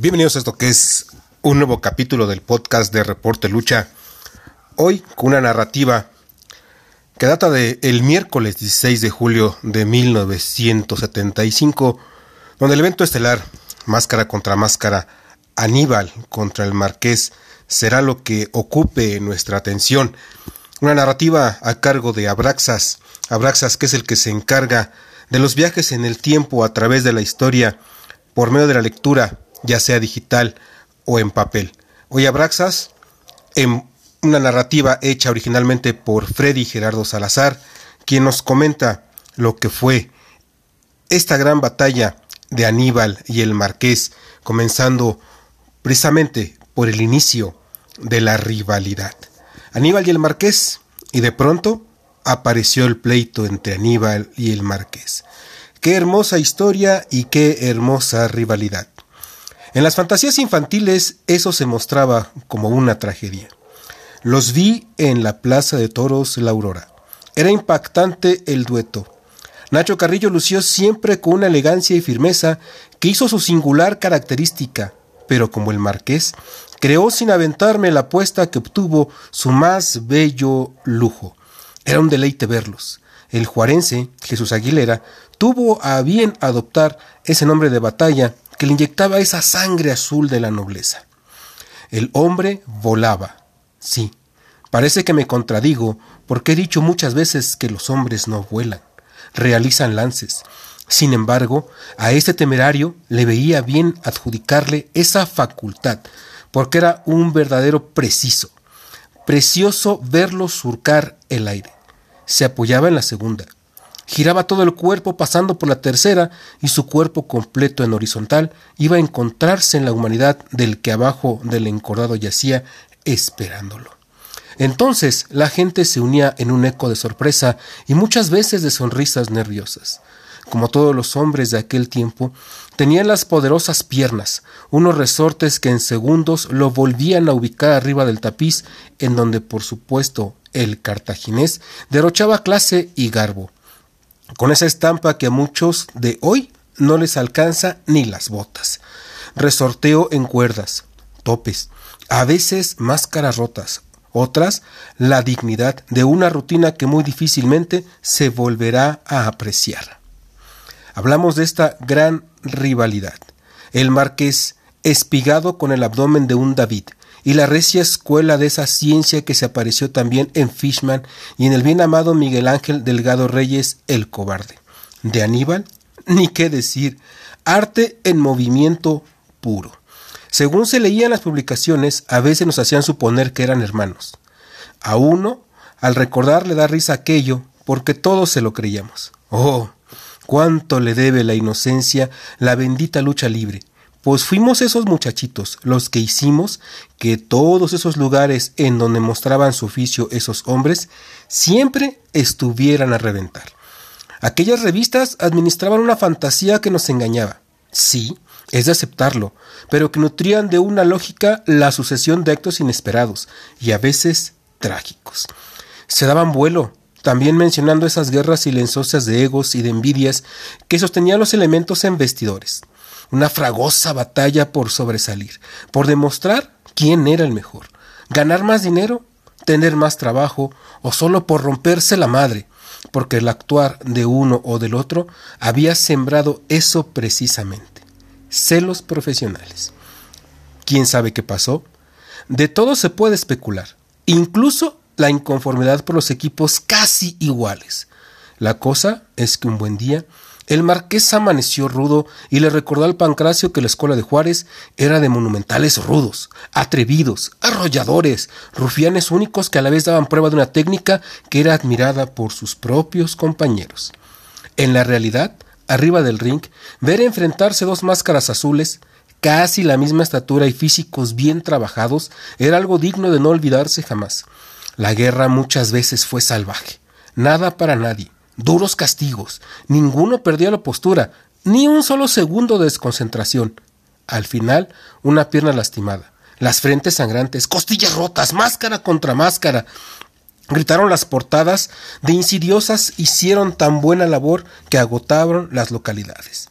Bienvenidos a esto que es un nuevo capítulo del podcast de Reporte Lucha. Hoy con una narrativa que data del el miércoles 16 de julio de 1975, donde el evento estelar Máscara contra Máscara, Aníbal contra el Marqués, será lo que ocupe nuestra atención. Una narrativa a cargo de Abraxas, Abraxas que es el que se encarga de los viajes en el tiempo a través de la historia por medio de la lectura ya sea digital o en papel. Hoy Abraxas, en una narrativa hecha originalmente por Freddy Gerardo Salazar, quien nos comenta lo que fue esta gran batalla de Aníbal y el Marqués, comenzando precisamente por el inicio de la rivalidad. Aníbal y el Marqués, y de pronto apareció el pleito entre Aníbal y el Marqués. Qué hermosa historia y qué hermosa rivalidad. En las fantasías infantiles eso se mostraba como una tragedia. Los vi en la Plaza de Toros La Aurora. Era impactante el dueto. Nacho Carrillo lució siempre con una elegancia y firmeza que hizo su singular característica, pero como el marqués, creó sin aventarme la apuesta que obtuvo su más bello lujo. Era un deleite verlos. El juarense, Jesús Aguilera, tuvo a bien adoptar ese nombre de batalla que le inyectaba esa sangre azul de la nobleza. El hombre volaba. Sí, parece que me contradigo, porque he dicho muchas veces que los hombres no vuelan, realizan lances. Sin embargo, a este temerario le veía bien adjudicarle esa facultad, porque era un verdadero preciso. Precioso verlo surcar el aire. Se apoyaba en la segunda, giraba todo el cuerpo pasando por la tercera y su cuerpo completo en horizontal iba a encontrarse en la humanidad del que abajo del encordado yacía esperándolo. Entonces la gente se unía en un eco de sorpresa y muchas veces de sonrisas nerviosas. Como todos los hombres de aquel tiempo, tenían las poderosas piernas, unos resortes que en segundos lo volvían a ubicar arriba del tapiz, en donde por supuesto el cartaginés derrochaba clase y garbo con esa estampa que a muchos de hoy no les alcanza ni las botas. Resorteo en cuerdas, topes, a veces máscaras rotas, otras la dignidad de una rutina que muy difícilmente se volverá a apreciar. Hablamos de esta gran rivalidad. El marqués espigado con el abdomen de un David, y la recia escuela de esa ciencia que se apareció también en Fishman y en el bien amado Miguel Ángel Delgado Reyes el cobarde. De Aníbal, ni qué decir, arte en movimiento puro. Según se leían las publicaciones, a veces nos hacían suponer que eran hermanos. A uno, al recordar, le da risa aquello, porque todos se lo creíamos. Oh, cuánto le debe la inocencia la bendita lucha libre, pues fuimos esos muchachitos los que hicimos que todos esos lugares en donde mostraban su oficio esos hombres siempre estuvieran a reventar. Aquellas revistas administraban una fantasía que nos engañaba. Sí, es de aceptarlo, pero que nutrían de una lógica la sucesión de actos inesperados y a veces trágicos. Se daban vuelo, también mencionando esas guerras silenciosas de egos y de envidias que sostenían los elementos en vestidores una fragosa batalla por sobresalir, por demostrar quién era el mejor, ganar más dinero, tener más trabajo o solo por romperse la madre, porque el actuar de uno o del otro había sembrado eso precisamente, celos profesionales. ¿Quién sabe qué pasó? De todo se puede especular, incluso la inconformidad por los equipos casi iguales. La cosa es que un buen día el marqués amaneció rudo y le recordó al Pancracio que la escuela de Juárez era de monumentales rudos, atrevidos, arrolladores, rufianes únicos que a la vez daban prueba de una técnica que era admirada por sus propios compañeros. En la realidad, arriba del ring, ver enfrentarse dos máscaras azules, casi la misma estatura y físicos bien trabajados, era algo digno de no olvidarse jamás. La guerra muchas veces fue salvaje, nada para nadie duros castigos. Ninguno perdía la postura, ni un solo segundo de desconcentración. Al final, una pierna lastimada, las frentes sangrantes, costillas rotas, máscara contra máscara. Gritaron las portadas de insidiosas hicieron tan buena labor que agotaron las localidades.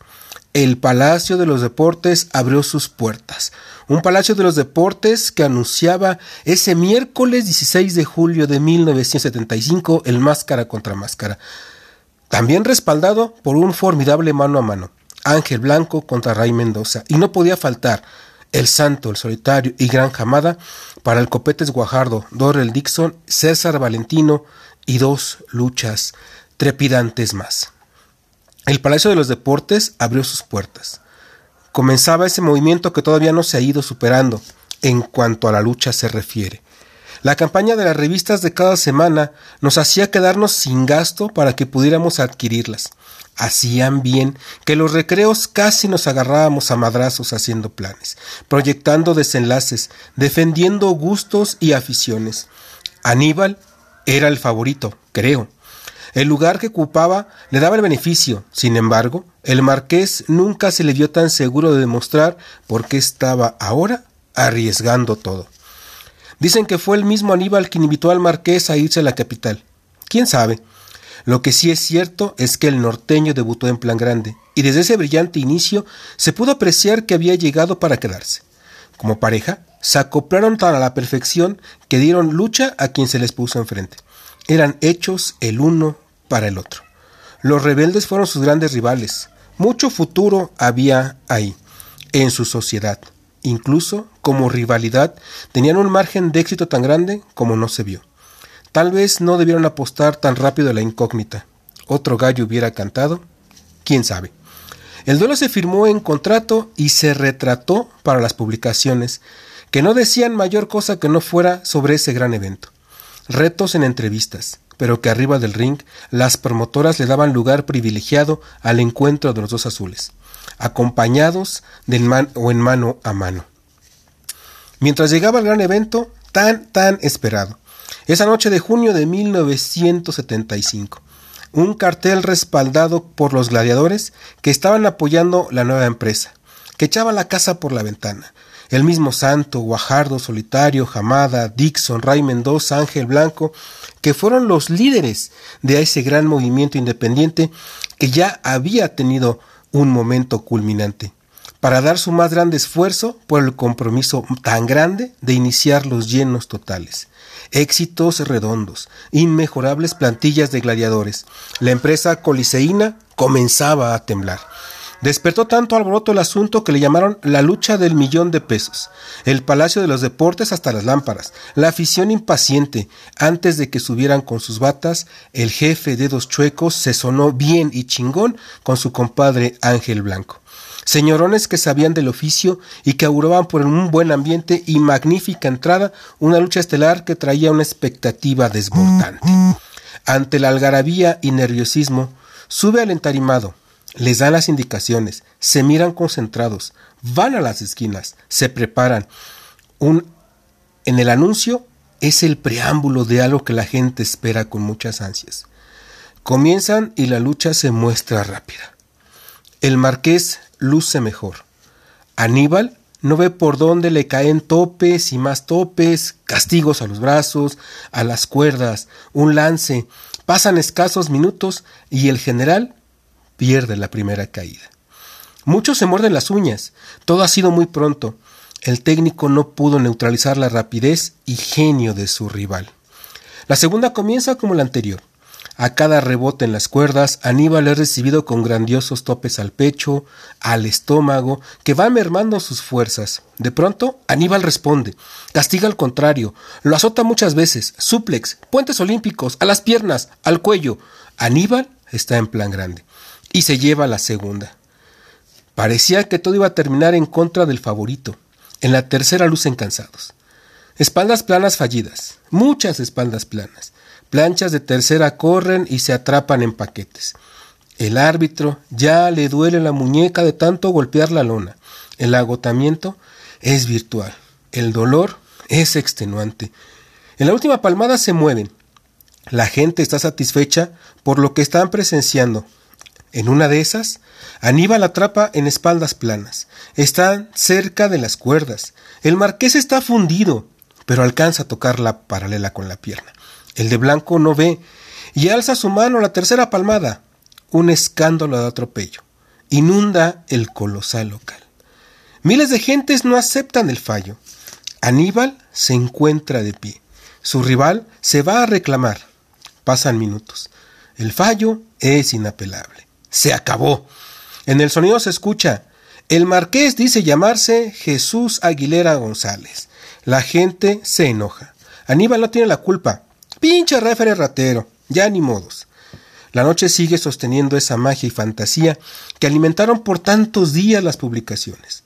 el Palacio de los Deportes abrió sus puertas. Un Palacio de los Deportes que anunciaba ese miércoles 16 de julio de 1975 el máscara contra máscara. También respaldado por un formidable mano a mano. Ángel Blanco contra Ray Mendoza. Y no podía faltar el Santo, el Solitario y Gran Jamada para el Copetes Guajardo, Dorrel Dixon, César Valentino y dos luchas trepidantes más. El Palacio de los Deportes abrió sus puertas. Comenzaba ese movimiento que todavía no se ha ido superando en cuanto a la lucha se refiere. La campaña de las revistas de cada semana nos hacía quedarnos sin gasto para que pudiéramos adquirirlas. Hacían bien que los recreos casi nos agarrábamos a madrazos haciendo planes, proyectando desenlaces, defendiendo gustos y aficiones. Aníbal era el favorito, creo. El lugar que ocupaba le daba el beneficio. Sin embargo, el marqués nunca se le vio tan seguro de demostrar por qué estaba ahora arriesgando todo. Dicen que fue el mismo Aníbal quien invitó al marqués a irse a la capital. ¿Quién sabe? Lo que sí es cierto es que el norteño debutó en plan grande, y desde ese brillante inicio se pudo apreciar que había llegado para quedarse. Como pareja, se acoplaron tan a la perfección que dieron lucha a quien se les puso enfrente eran hechos el uno para el otro. Los rebeldes fueron sus grandes rivales. Mucho futuro había ahí, en su sociedad. Incluso, como rivalidad, tenían un margen de éxito tan grande como no se vio. Tal vez no debieron apostar tan rápido a la incógnita. Otro gallo hubiera cantado. ¿Quién sabe? El duelo se firmó en contrato y se retrató para las publicaciones, que no decían mayor cosa que no fuera sobre ese gran evento retos en entrevistas, pero que arriba del ring las promotoras le daban lugar privilegiado al encuentro de los dos azules, acompañados de o en mano a mano. Mientras llegaba el gran evento, tan, tan esperado, esa noche de junio de 1975, un cartel respaldado por los gladiadores que estaban apoyando la nueva empresa, que echaba la casa por la ventana, el mismo Santo, Guajardo, Solitario, Jamada, Dixon, Ray Mendoza, Ángel Blanco, que fueron los líderes de ese gran movimiento independiente que ya había tenido un momento culminante, para dar su más grande esfuerzo por el compromiso tan grande de iniciar los llenos totales. Éxitos redondos, inmejorables plantillas de gladiadores. La empresa coliseína comenzaba a temblar. Despertó tanto alboroto el asunto que le llamaron la lucha del millón de pesos, el Palacio de los Deportes hasta las lámparas, la afición impaciente. Antes de que subieran con sus batas, el jefe de dos chuecos se sonó bien y chingón con su compadre Ángel Blanco. Señorones que sabían del oficio y que auguraban por un buen ambiente y magnífica entrada una lucha estelar que traía una expectativa desbordante. Ante la algarabía y nerviosismo, sube al entarimado, les dan las indicaciones, se miran concentrados, van a las esquinas, se preparan. En el anuncio es el preámbulo de algo que la gente espera con muchas ansias. Comienzan y la lucha se muestra rápida. El marqués luce mejor. Aníbal no ve por dónde le caen topes y más topes, castigos a los brazos, a las cuerdas, un lance. Pasan escasos minutos y el general pierde la primera caída. Muchos se muerden las uñas. Todo ha sido muy pronto. El técnico no pudo neutralizar la rapidez y genio de su rival. La segunda comienza como la anterior. A cada rebote en las cuerdas, Aníbal es recibido con grandiosos topes al pecho, al estómago, que van mermando sus fuerzas. De pronto, Aníbal responde, castiga al contrario, lo azota muchas veces, suplex, puentes olímpicos, a las piernas, al cuello. Aníbal está en plan grande y se lleva la segunda. Parecía que todo iba a terminar en contra del favorito. En la tercera lucen cansados. Espaldas planas fallidas, muchas espaldas planas. Planchas de tercera corren y se atrapan en paquetes. El árbitro ya le duele la muñeca de tanto golpear la lona. El agotamiento es virtual. El dolor es extenuante. En la última palmada se mueven. La gente está satisfecha por lo que están presenciando, en una de esas, Aníbal atrapa en espaldas planas. Están cerca de las cuerdas. El marqués está fundido, pero alcanza a tocar la paralela con la pierna. El de blanco no ve y alza su mano la tercera palmada. Un escándalo de atropello. inunda el colosal local. Miles de gentes no aceptan el fallo. Aníbal se encuentra de pie. Su rival se va a reclamar. Pasan minutos. El fallo es inapelable. Se acabó. En el sonido se escucha. El marqués dice llamarse Jesús Aguilera González. La gente se enoja. Aníbal no tiene la culpa. Pinche refere ratero. Ya ni modos. La noche sigue sosteniendo esa magia y fantasía que alimentaron por tantos días las publicaciones.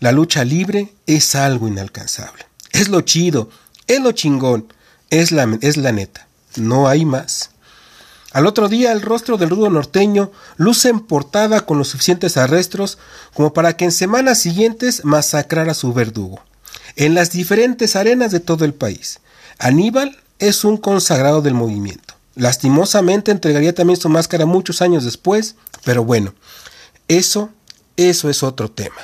La lucha libre es algo inalcanzable. Es lo chido, es lo chingón, es la, es la neta. No hay más. Al otro día el rostro del rudo norteño luce en portada con los suficientes arrestos como para que en semanas siguientes masacrara a su verdugo. En las diferentes arenas de todo el país. Aníbal es un consagrado del movimiento. Lastimosamente entregaría también su máscara muchos años después, pero bueno, eso, eso es otro tema.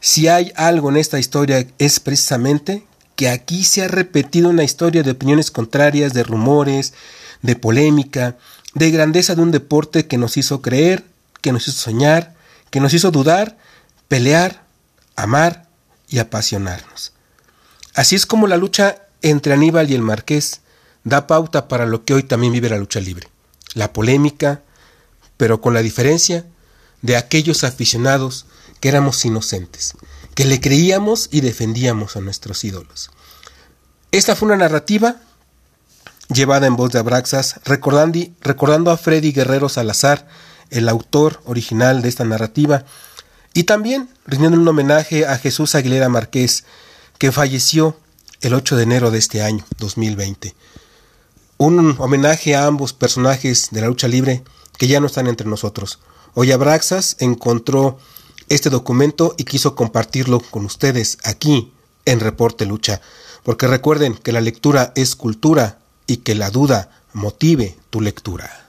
Si hay algo en esta historia es precisamente que aquí se ha repetido una historia de opiniones contrarias, de rumores, de polémica, de grandeza de un deporte que nos hizo creer, que nos hizo soñar, que nos hizo dudar, pelear, amar y apasionarnos. Así es como la lucha entre Aníbal y el Marqués da pauta para lo que hoy también vive la lucha libre. La polémica, pero con la diferencia de aquellos aficionados que éramos inocentes, que le creíamos y defendíamos a nuestros ídolos. Esta fue una narrativa llevada en voz de Abraxas, recordando, a Freddy Guerrero Salazar, el autor original de esta narrativa, y también rindiendo un homenaje a Jesús Aguilera Márquez, que falleció el 8 de enero de este año, 2020 un homenaje a ambos personajes de la lucha libre que ya no están entre nosotros. Hoy Abraxas encontró este documento y quiso compartirlo con ustedes aquí en Reporte Lucha, porque recuerden que la lectura es cultura y que la duda motive tu lectura.